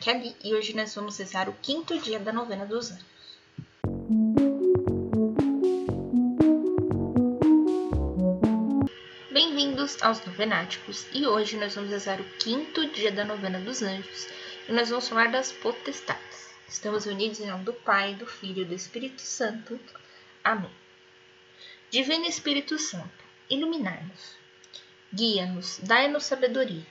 Kelly e hoje nós vamos rezar o quinto dia da novena dos anjos. Bem-vindos aos Novenáticos e hoje nós vamos rezar o quinto dia da novena dos anjos e nós vamos falar das potestades. Estamos unidos em nome do Pai, do Filho e do Espírito Santo. Amém. Divino Espírito Santo, iluminai-nos, guia-nos, dai-nos sabedoria,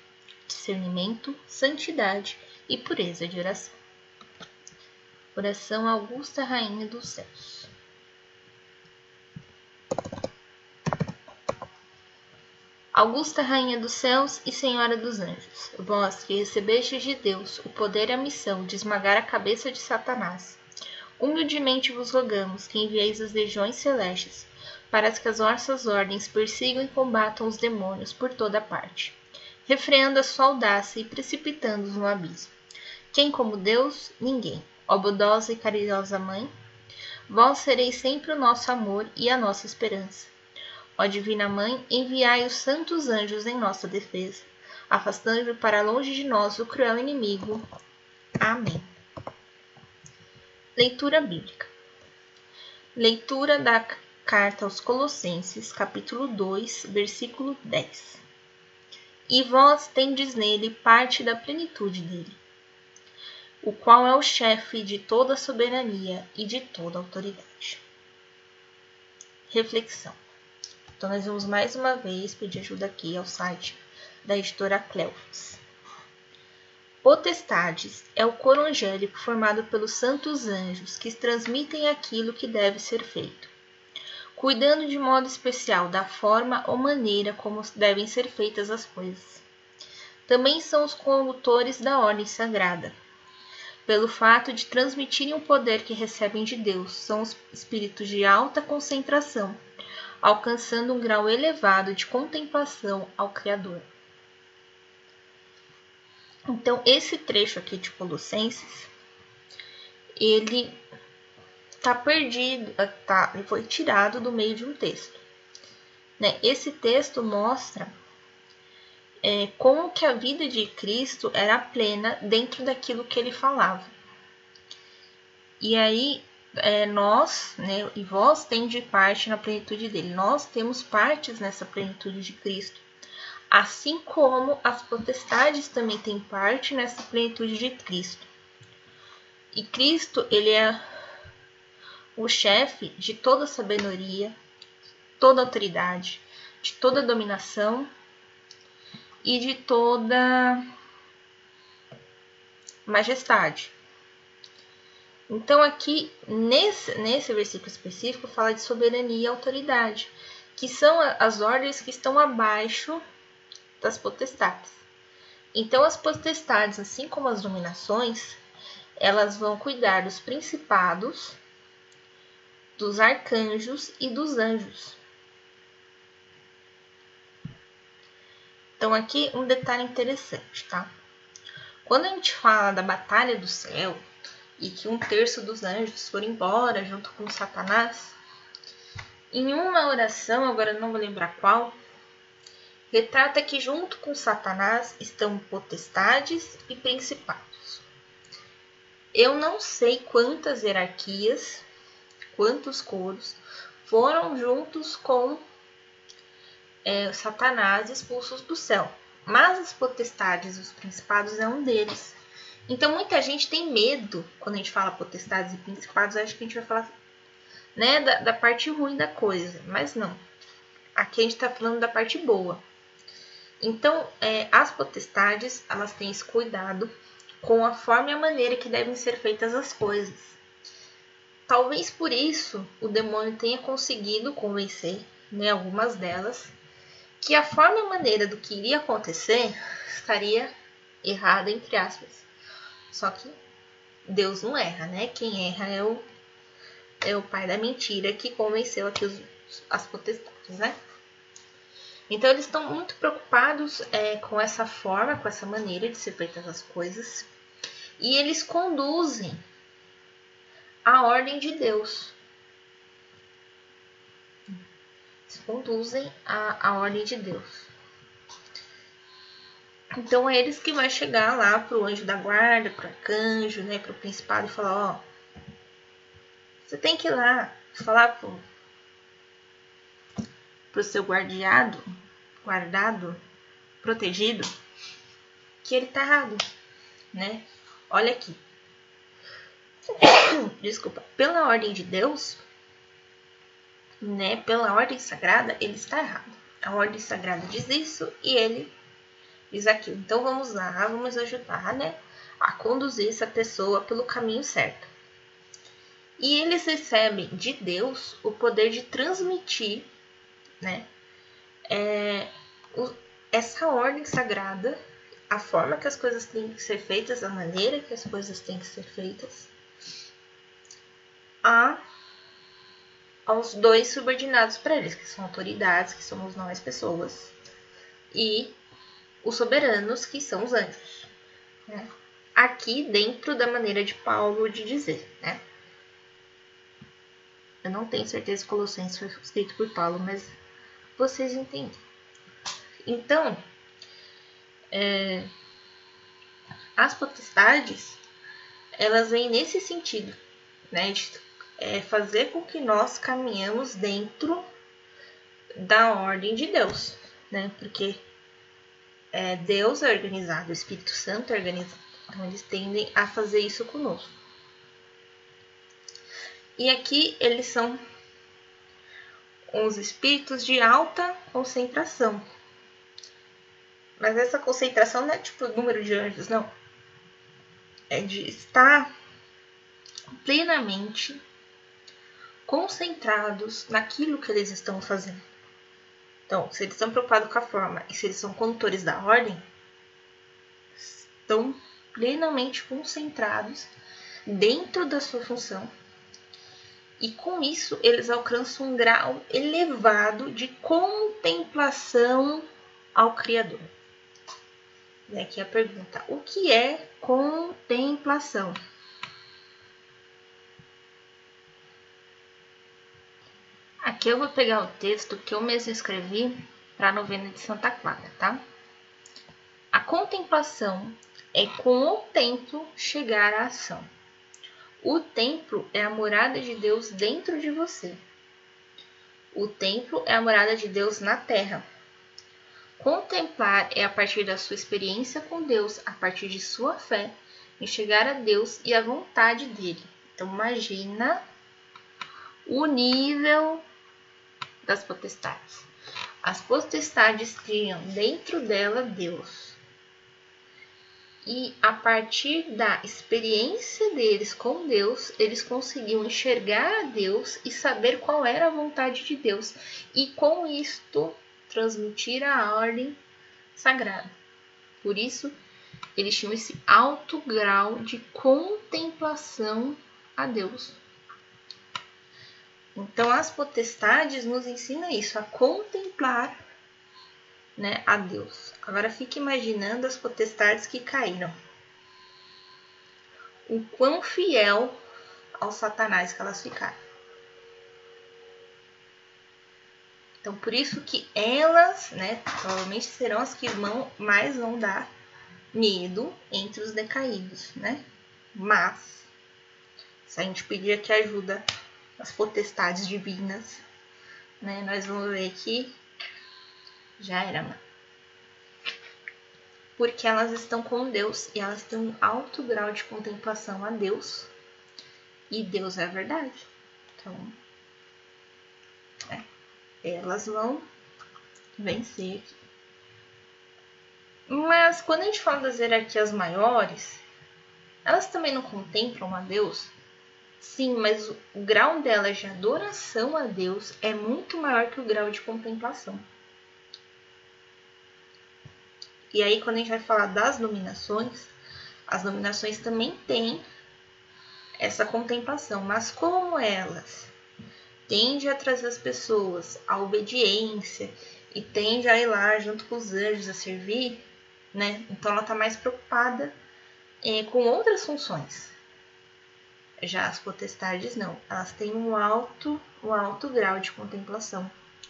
discernimento, santidade e pureza de oração. Oração Augusta Rainha dos Céus. Augusta Rainha dos Céus e Senhora dos Anjos, vós que recebestes de Deus o poder e a missão de esmagar a cabeça de Satanás, humildemente vos rogamos que envieis as legiões celestes para que as vossas ordens persigam e combatam os demônios por toda parte, refreando a sua audácia e precipitando-os no abismo. Quem como Deus? Ninguém. Ó bondosa e caridosa Mãe, vós sereis sempre o nosso amor e a nossa esperança. Ó Divina Mãe, enviai os santos anjos em nossa defesa, afastando para longe de nós o cruel inimigo. Amém. Leitura Bíblica. Leitura da Carta aos Colossenses, capítulo 2, versículo 10. E vós tendes nele parte da plenitude dele, o qual é o chefe de toda soberania e de toda autoridade. Reflexão. Então, nós vamos mais uma vez pedir ajuda aqui ao site da editora Cleofas. Potestades é o coro angélico formado pelos santos anjos que transmitem aquilo que deve ser feito cuidando de modo especial da forma ou maneira como devem ser feitas as coisas. Também são os condutores da ordem sagrada. Pelo fato de transmitirem o poder que recebem de Deus, são os espíritos de alta concentração, alcançando um grau elevado de contemplação ao Criador. Então, esse trecho aqui de Colossenses, ele está perdido, tá, ele foi tirado do meio de um texto. Né? Esse texto mostra é, como que a vida de Cristo era plena dentro daquilo que ele falava. E aí é, nós, né, e vós tem de parte na plenitude dele. Nós temos partes nessa plenitude de Cristo. Assim como as potestades também têm parte nessa plenitude de Cristo. E Cristo, ele é o chefe de toda sabedoria, toda autoridade, de toda dominação e de toda majestade. Então, aqui nesse, nesse versículo específico, fala de soberania e autoridade, que são as ordens que estão abaixo das potestades. Então, as potestades, assim como as dominações, elas vão cuidar dos principados dos arcanjos e dos anjos. Então, aqui um detalhe interessante, tá? Quando a gente fala da batalha do céu e que um terço dos anjos foram embora junto com Satanás, em uma oração, agora não vou lembrar qual, retrata que junto com Satanás estão potestades e principados. Eu não sei quantas hierarquias quantos coros foram juntos com é, Satanás expulsos do céu. Mas as potestades, os principados, é um deles. Então muita gente tem medo quando a gente fala potestades e principados, acho que a gente vai falar né, da, da parte ruim da coisa. Mas não. Aqui a gente está falando da parte boa. Então, é, as potestades, elas têm esse cuidado com a forma e a maneira que devem ser feitas as coisas. Talvez por isso o demônio tenha conseguido convencer né, algumas delas que a forma e maneira do que iria acontecer estaria errada, entre aspas. Só que Deus não erra, né? Quem erra é o, é o pai da mentira que convenceu aqui os, as potestades, né? Então eles estão muito preocupados é, com essa forma, com essa maneira de ser feitas as coisas. E eles conduzem a ordem de Deus. Se conduzem à, à ordem de Deus. Então é eles que vai chegar lá pro anjo da guarda, pro arcanjo, né, pro principado e falar, ó, você tem que ir lá falar pro, pro seu guardiado, guardado, protegido, que ele tá errado, né? Olha aqui. Desculpa. Pela ordem de Deus, né? Pela ordem sagrada, ele está errado. A ordem sagrada diz isso e ele diz aquilo. Então vamos lá, vamos ajudar, né? A conduzir essa pessoa pelo caminho certo. E eles recebem de Deus o poder de transmitir né? É, o, essa ordem sagrada, a forma que as coisas têm que ser feitas, a maneira que as coisas têm que ser feitas, a aos dois subordinados para eles, que são autoridades, que somos nós pessoas, e os soberanos, que são os anjos. Né? Aqui dentro da maneira de Paulo de dizer, né? Eu não tenho certeza se Colossenses foi escrito por Paulo, mas vocês entendem. Então, é, as potestades, elas vêm nesse sentido, né? De é, fazer com que nós caminhamos dentro da ordem de Deus, né? Porque é, Deus é organizado, o Espírito Santo é organizado. Então, eles tendem a fazer isso conosco. E aqui eles são os espíritos de alta concentração. Mas essa concentração não é tipo número de anjos, não. É de estar plenamente concentrados naquilo que eles estão fazendo. Então, se eles estão preocupados com a forma e se eles são condutores da ordem, estão plenamente concentrados dentro da sua função e com isso eles alcançam um grau elevado de contemplação ao Criador. E aqui a pergunta: o que é contemplação? Aqui eu vou pegar o texto que eu mesmo escrevi para a novena de Santa Clara, tá? A contemplação é com o tempo chegar à ação. O templo é a morada de Deus dentro de você. O templo é a morada de Deus na terra. Contemplar é a partir da sua experiência com Deus, a partir de sua fé, em chegar a Deus e a vontade dele. Então imagina o nível das potestades. As potestades criam dentro dela Deus e a partir da experiência deles com Deus, eles conseguiam enxergar a Deus e saber qual era a vontade de Deus, e com isto transmitir a ordem sagrada. Por isso, eles tinham esse alto grau de contemplação a Deus. Então, as potestades nos ensinam isso, a contemplar né, a Deus. Agora fique imaginando as potestades que caíram. O quão fiel ao Satanás que elas ficaram. Então, por isso que elas, né, provavelmente serão as que vão, mais vão dar medo entre os decaídos, né? Mas, se a gente pedir aqui ajuda as potestades divinas, né, nós vamos ver que já era, mano. Porque elas estão com Deus e elas têm um alto grau de contemplação a Deus. E Deus é a verdade. Então, é, elas vão vencer aqui. Mas quando a gente fala das hierarquias maiores, elas também não contemplam a Deus? Sim, mas o grau delas de adoração a Deus é muito maior que o grau de contemplação. E aí, quando a gente vai falar das nominações, as nominações também têm essa contemplação, mas como elas tendem a trazer as pessoas à obediência e tende a ir lá junto com os anjos a servir, né? Então ela está mais preocupada eh, com outras funções. Já as potestades não, elas têm um alto, um alto grau de contemplação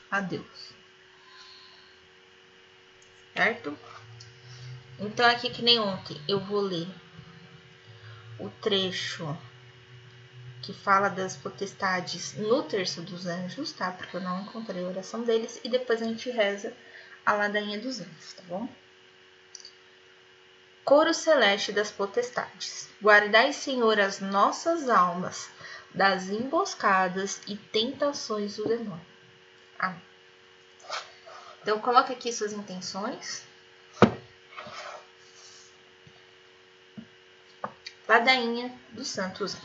a Deus. Certo? Então, aqui que nem ontem, eu vou ler o trecho que fala das potestades no terço dos anjos, tá? Porque eu não encontrei a oração deles. E depois a gente reza a ladainha dos anjos, tá bom? Coro celeste das potestades, guardai, Senhor, as nossas almas das emboscadas e tentações do demônio. Amém. Então, coloque aqui suas intenções. Ladainha dos Santos.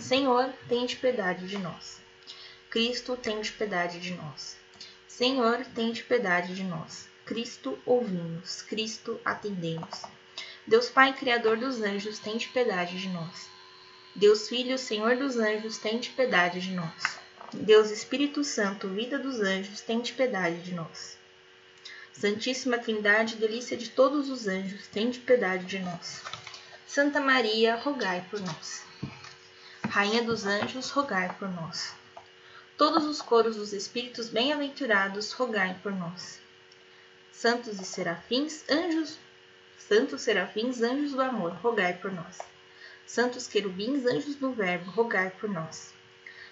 Senhor, tem de piedade de nós. Cristo, tem de piedade de nós. Senhor, tem de piedade de nós. Cristo, ouvimos. Cristo, atendemos. Deus Pai, Criador dos anjos, tem de piedade de nós. Deus Filho, Senhor dos anjos, tem de piedade de nós. Deus Espírito Santo, vida dos anjos, tem de piedade de nós. Santíssima Trindade, delícia de todos os anjos, tem de piedade de nós. Santa Maria, rogai por nós. Rainha dos anjos, rogai por nós. Todos os coros dos espíritos bem-aventurados, rogai por nós. Santos e serafins, anjos, santos serafins, anjos do amor, rogai por nós. Santos querubins, anjos do verbo, rogai por nós.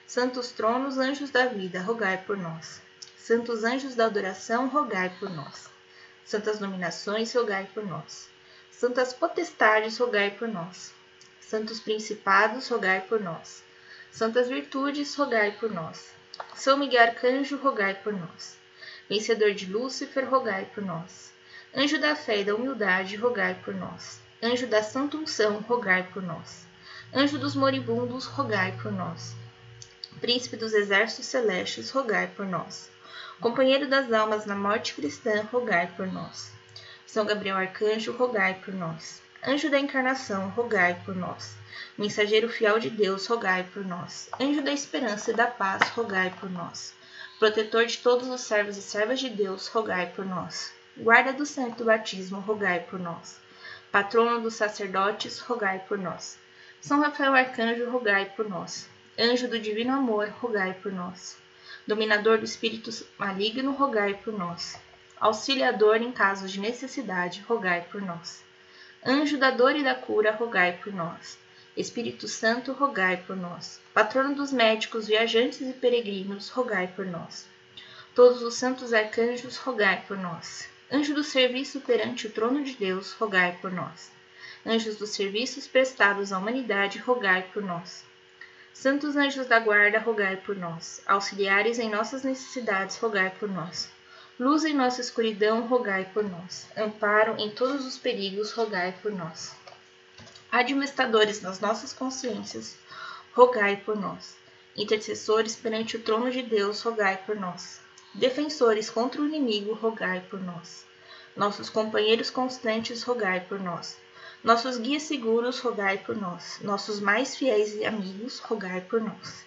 Santos tronos, anjos da vida, rogai por nós. Santos anjos da adoração, rogai por nós. Santas nominações, rogai por nós. Santas potestades, rogai por nós. Santos principados, rogai por nós. Santas virtudes, rogai por nós. São Miguel Arcanjo, rogai por nós. Vencedor de Lúcifer, rogai por nós. Anjo da fé e da humildade, rogai por nós. Anjo da santa unção, rogai por nós. Anjo dos moribundos, rogai por nós. Príncipe dos exércitos celestes, rogai por nós. Companheiro das almas na morte cristã, rogai por nós. São Gabriel Arcanjo, rogai por nós. Anjo da encarnação, rogai por nós. Mensageiro fiel de Deus, rogai por nós. Anjo da esperança e da paz, rogai por nós. Protetor de todos os servos e servas de Deus, rogai por nós. Guarda do santo batismo, rogai por nós. Patrono dos sacerdotes, rogai por nós. São Rafael Arcanjo, rogai por nós. Anjo do divino amor, rogai por nós. Dominador do espírito maligno, rogai por nós. Auxiliador em casos de necessidade, rogai por nós. Anjo da dor e da cura, rogai por nós. Espírito Santo, rogai por nós. Patrono dos médicos, viajantes e peregrinos, rogai por nós. Todos os santos arcanjos, rogai por nós. Anjo do serviço perante o trono de Deus, rogai por nós. Anjos dos serviços prestados à humanidade, rogai por nós. Santos anjos da guarda, rogai por nós. Auxiliares em nossas necessidades, rogai por nós. Luz em nossa escuridão, rogai por nós. Amparo em todos os perigos, rogai por nós. Administradores das nossas consciências, rogai por nós. Intercessores perante o trono de Deus, rogai por nós. Defensores contra o inimigo, rogai por nós. Nossos companheiros constantes, rogai por nós. Nossos guias seguros, rogai por nós. Nossos mais fiéis amigos, rogai por nós.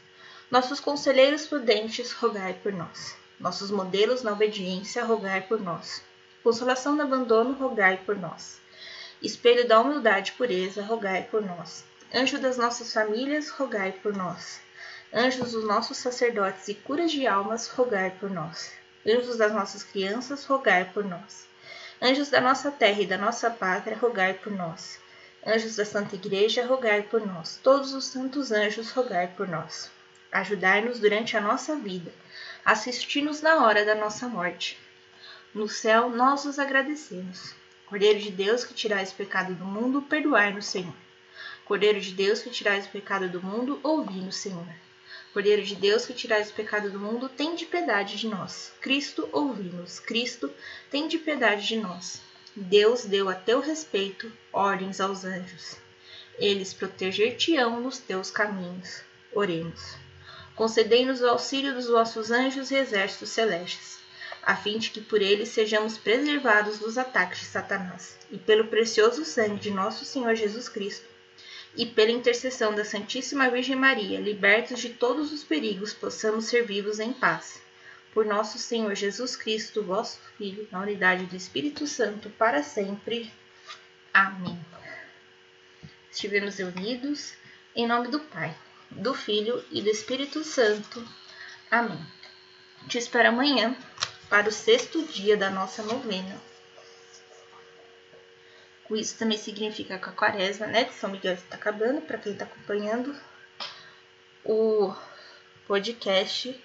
Nossos conselheiros prudentes, rogai por nós nossos modelos na obediência, rogai por nós. Consolação no abandono, rogai por nós. Espelho da humildade e pureza, rogai por nós. Anjo das nossas famílias, rogai por nós. Anjos dos nossos sacerdotes e curas de almas, rogai por nós. Anjos das nossas crianças, rogai por nós. Anjos da nossa terra e da nossa pátria, rogai por nós. Anjos da Santa Igreja, rogai por nós. Todos os santos anjos, rogai por nós. Ajudai-nos durante a nossa vida assisti-nos na hora da nossa morte. No céu, nós os agradecemos. Cordeiro de Deus que tirais o pecado do mundo, perdoai-nos, Senhor. Cordeiro de Deus que tirais o pecado do mundo, ouvi-nos, Senhor. Cordeiro de Deus que tirais o pecado do mundo, tem de piedade de nós. Cristo, ouvi-nos. Cristo, tem de piedade de nós. Deus deu a teu respeito ordens aos anjos. Eles proteger-te-ão nos teus caminhos. Oremos concedei-nos o auxílio dos vossos anjos e exércitos celestes, a fim de que por eles sejamos preservados dos ataques de Satanás, e pelo precioso sangue de nosso Senhor Jesus Cristo, e pela intercessão da Santíssima Virgem Maria, libertos de todos os perigos, possamos ser vivos em paz. Por nosso Senhor Jesus Cristo, vosso Filho, na unidade do Espírito Santo, para sempre. Amém. Estivemos unidos em nome do Pai do Filho e do Espírito Santo. Amém. Te espero amanhã para o sexto dia da nossa novena. isso também significa que a quaresma né, de São Miguel está acabando, para quem está acompanhando o podcast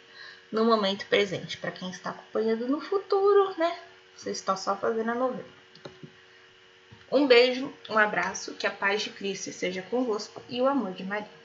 no momento presente. Para quem está acompanhando no futuro, né? Você está só fazendo a novela. Um beijo, um abraço, que a paz de Cristo seja convosco e o amor de Maria.